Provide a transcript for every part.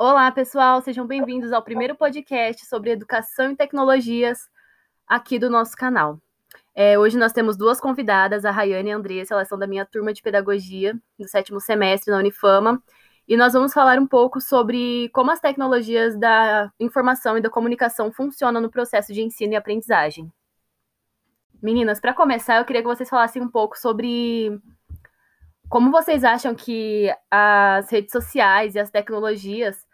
Olá, pessoal, sejam bem-vindos ao primeiro podcast sobre educação e tecnologias aqui do nosso canal. É, hoje nós temos duas convidadas, a Rayane e a Andressa, elas são da minha turma de pedagogia do sétimo semestre na Unifama, e nós vamos falar um pouco sobre como as tecnologias da informação e da comunicação funcionam no processo de ensino e aprendizagem. Meninas, para começar, eu queria que vocês falassem um pouco sobre como vocês acham que as redes sociais e as tecnologias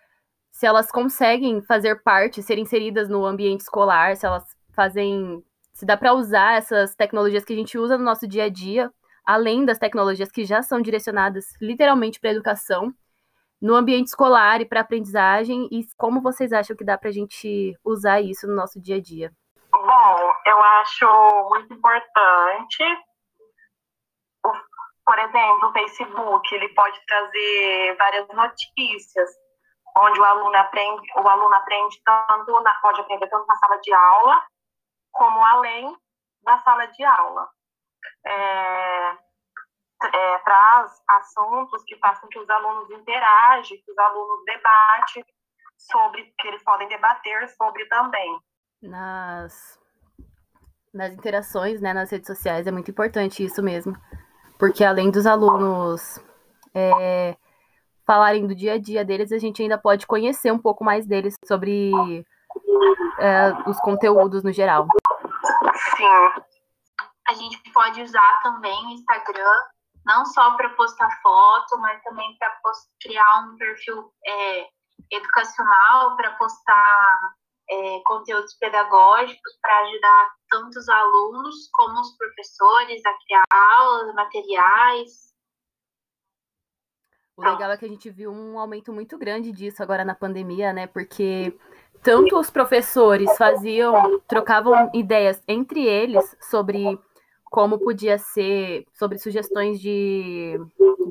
se elas conseguem fazer parte, ser inseridas no ambiente escolar, se elas fazem, se dá para usar essas tecnologias que a gente usa no nosso dia a dia, além das tecnologias que já são direcionadas literalmente para a educação, no ambiente escolar e para aprendizagem, e como vocês acham que dá para a gente usar isso no nosso dia a dia? Bom, eu acho muito importante por exemplo, o Facebook, ele pode trazer várias notícias, onde o aluno aprende, o aluno aprende tanto na, pode aprender tanto na sala de aula como além da sala de aula. É, é, traz assuntos que façam que os alunos interagem, que os alunos debatem sobre, que eles podem debater sobre também. Nas, nas interações, né, nas redes sociais, é muito importante isso mesmo. Porque além dos alunos é, falarem do dia a dia deles, a gente ainda pode conhecer um pouco mais deles sobre é, os conteúdos no geral. Sim. A gente pode usar também o Instagram, não só para postar foto, mas também para criar um perfil é, educacional, para postar é, conteúdos pedagógicos, para ajudar tanto os alunos como os professores a criar aulas, materiais. O legal é que a gente viu um aumento muito grande disso agora na pandemia, né? Porque tanto os professores faziam, trocavam ideias entre eles sobre como podia ser, sobre sugestões de,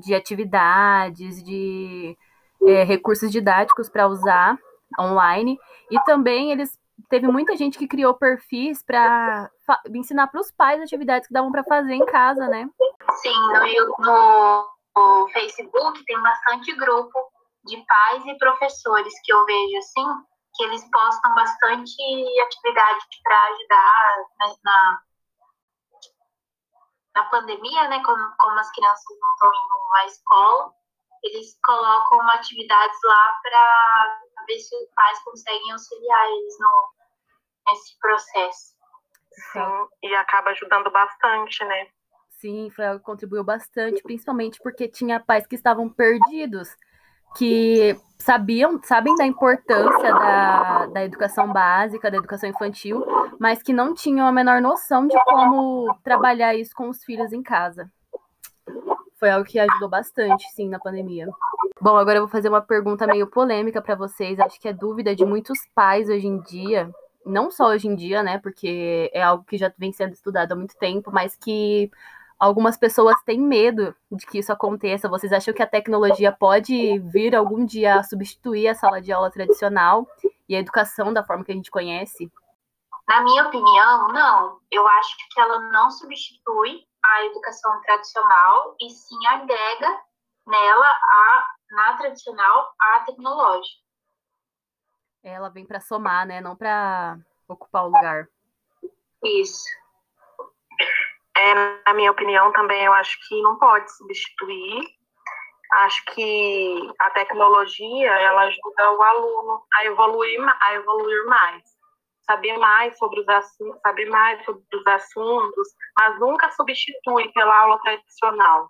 de atividades, de é, recursos didáticos para usar online, e também eles teve muita gente que criou perfis para ensinar para os pais atividades que davam para fazer em casa, né? Sim, no, no, Facebook tem bastante grupo de pais e professores que eu vejo assim, que eles postam bastante atividade para ajudar na, na, na, pandemia, né? Como, como as crianças não estão indo à escola, eles colocam atividades lá para ver se os pais conseguem auxiliar eles no, nesse processo. Sim, e acaba ajudando bastante, né? Sim, foi algo que contribuiu bastante, principalmente porque tinha pais que estavam perdidos, que sabiam, sabem da importância da, da educação básica, da educação infantil, mas que não tinham a menor noção de como trabalhar isso com os filhos em casa. Foi algo que ajudou bastante, sim, na pandemia. Bom, agora eu vou fazer uma pergunta meio polêmica para vocês. Acho que é dúvida de muitos pais hoje em dia, não só hoje em dia, né? Porque é algo que já vem sendo estudado há muito tempo, mas que algumas pessoas têm medo de que isso aconteça. Vocês acham que a tecnologia pode vir algum dia a substituir a sala de aula tradicional e a educação da forma que a gente conhece? Na minha opinião, não. Eu acho que ela não substitui a educação tradicional e sim agrega nela a na tradicional a tecnológica. Ela vem para somar, né? Não para ocupar o lugar. Isso. É, na minha opinião, também eu acho que não pode substituir. Acho que a tecnologia ela ajuda o aluno a evoluir, a evoluir mais, saber mais sobre os assuntos, saber mais sobre os assuntos, mas nunca substitui pela aula tradicional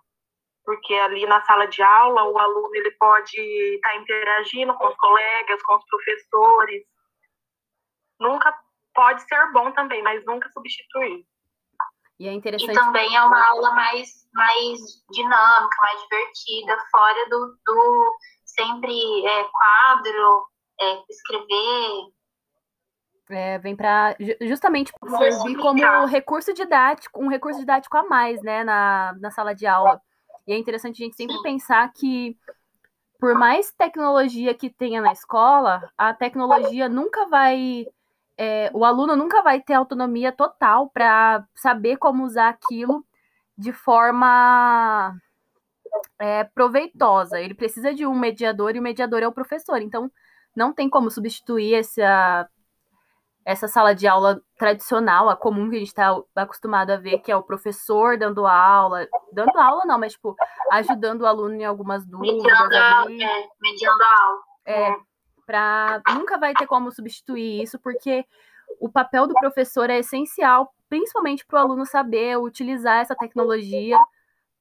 porque ali na sala de aula o aluno ele pode estar tá interagindo com os colegas, com os professores. Nunca pode ser bom também, mas nunca substituir. E é interessante. E também é uma aula mais, mais dinâmica, mais divertida, fora do, do sempre é, quadro, é, escrever. É, vem para justamente servir como recurso didático, um recurso didático a mais, né, na, na sala de aula. E é interessante a gente sempre pensar que, por mais tecnologia que tenha na escola, a tecnologia nunca vai. É, o aluno nunca vai ter autonomia total para saber como usar aquilo de forma é, proveitosa. Ele precisa de um mediador e o mediador é o professor. Então, não tem como substituir essa, essa sala de aula tradicional, a comum que a gente está acostumado a ver, que é o professor dando aula. Dando aula, não, mas, tipo, ajudando o aluno em algumas dúvidas. Mediando, ali. É, mediando a aula. É, nunca vai ter como substituir isso, porque o papel do professor é essencial, principalmente para o aluno saber utilizar essa tecnologia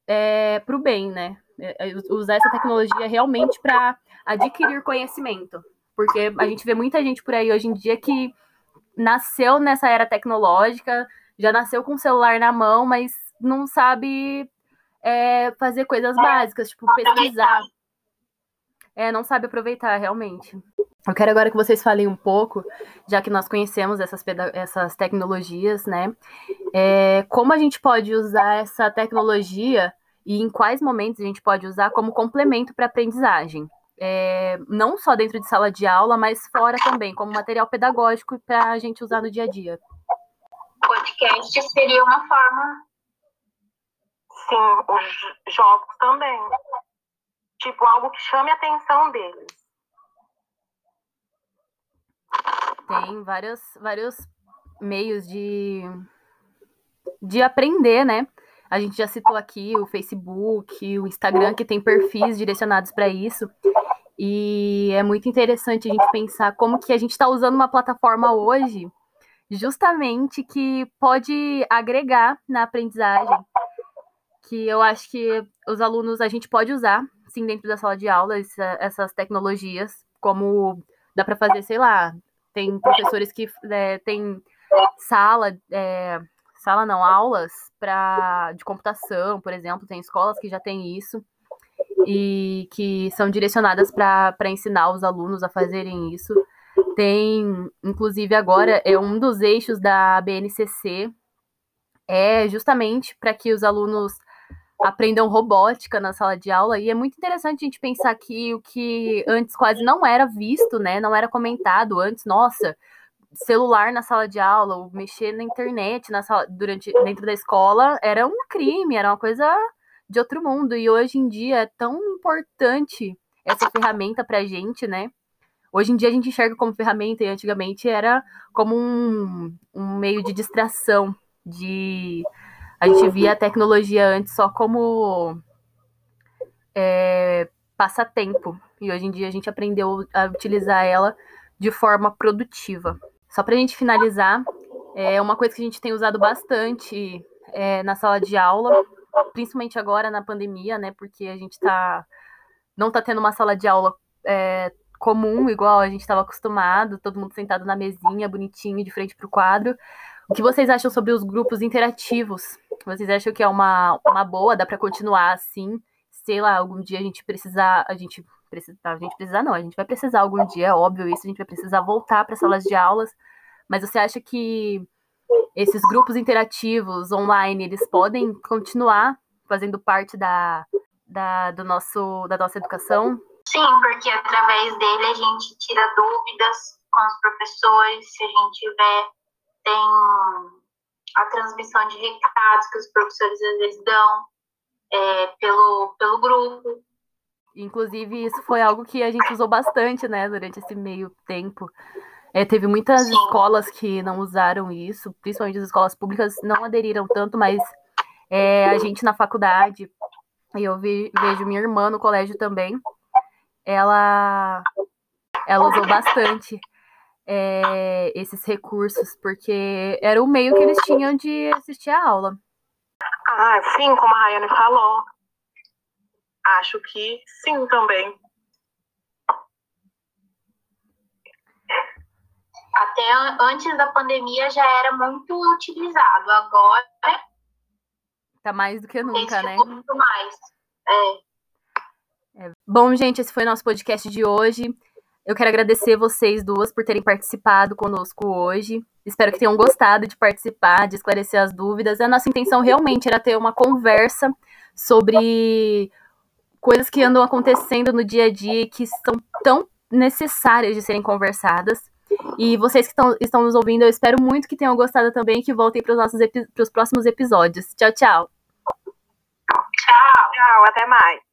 é, para o bem, né? É, é, usar essa tecnologia realmente para adquirir conhecimento. Porque a gente vê muita gente por aí hoje em dia que nasceu nessa era tecnológica, já nasceu com o celular na mão, mas não sabe é, fazer coisas básicas, tipo pesquisar. É, não sabe aproveitar realmente. Eu quero agora que vocês falem um pouco, já que nós conhecemos essas, essas tecnologias, né? É, como a gente pode usar essa tecnologia e em quais momentos a gente pode usar como complemento para a aprendizagem. É, não só dentro de sala de aula, mas fora também, como material pedagógico para a gente usar no dia a dia. Podcast seria uma forma. Sim, os jogos também. Tipo, algo que chame a atenção deles. Tem vários, vários meios de, de aprender, né? A gente já citou aqui o Facebook, o Instagram, que tem perfis direcionados para isso. E é muito interessante a gente pensar como que a gente está usando uma plataforma hoje, justamente que pode agregar na aprendizagem. Que eu acho que os alunos, a gente pode usar, sim, dentro da sala de aula, essa, essas tecnologias, como dá para fazer, sei lá, tem professores que é, tem sala, é, sala não, aulas para de computação, por exemplo, tem escolas que já têm isso e que são direcionadas para ensinar os alunos a fazerem isso. Tem, inclusive agora, é um dos eixos da BNCC, é justamente para que os alunos aprendam robótica na sala de aula e é muito interessante a gente pensar que o que antes quase não era visto, né, não era comentado antes, nossa, celular na sala de aula, ou mexer na internet na sala, durante dentro da escola era um crime, era uma coisa de outro mundo e hoje em dia é tão importante essa ferramenta pra gente, né? Hoje em dia a gente enxerga como ferramenta e antigamente era como um, um meio de distração, de a gente via a tecnologia antes só como é, passatempo. E hoje em dia a gente aprendeu a utilizar ela de forma produtiva. Só para a gente finalizar, é uma coisa que a gente tem usado bastante é, na sala de aula, principalmente agora na pandemia, né? Porque a gente tá, não está tendo uma sala de aula é, comum, igual a gente estava acostumado, todo mundo sentado na mesinha, bonitinho, de frente para o quadro. O que vocês acham sobre os grupos interativos? Vocês acham que é uma, uma boa? Dá para continuar assim? Sei lá, algum dia a gente precisar, a gente precisa, a gente precisar não, a gente vai precisar algum dia, é óbvio isso, a gente vai precisar voltar para salas de aulas. Mas você acha que esses grupos interativos online, eles podem continuar fazendo parte da, da, do nosso, da nossa educação? Sim, porque através dele a gente tira dúvidas com os professores, se a gente tiver tem a transmissão de recados que os professores às vezes dão é, pelo, pelo grupo. Inclusive, isso foi algo que a gente usou bastante, né, durante esse meio tempo. É, teve muitas Sim. escolas que não usaram isso, principalmente as escolas públicas não aderiram tanto, mas é, a gente na faculdade, e eu vi, vejo minha irmã no colégio também, ela, ela usou bastante é, esses recursos, porque era o meio que eles tinham de assistir a aula. Ah, sim, como a Rayane falou. Acho que sim também. Até antes da pandemia já era muito utilizado. Agora. Tá mais do que nunca, né? Muito mais. É. É. Bom, gente, esse foi nosso podcast de hoje. Eu quero agradecer vocês duas por terem participado conosco hoje. Espero que tenham gostado de participar, de esclarecer as dúvidas. A nossa intenção realmente era ter uma conversa sobre coisas que andam acontecendo no dia a dia e que são tão necessárias de serem conversadas. E vocês que tão, estão nos ouvindo, eu espero muito que tenham gostado também e que voltem para os nossos próximos episódios. Tchau, tchau. Tchau. Tchau, até mais.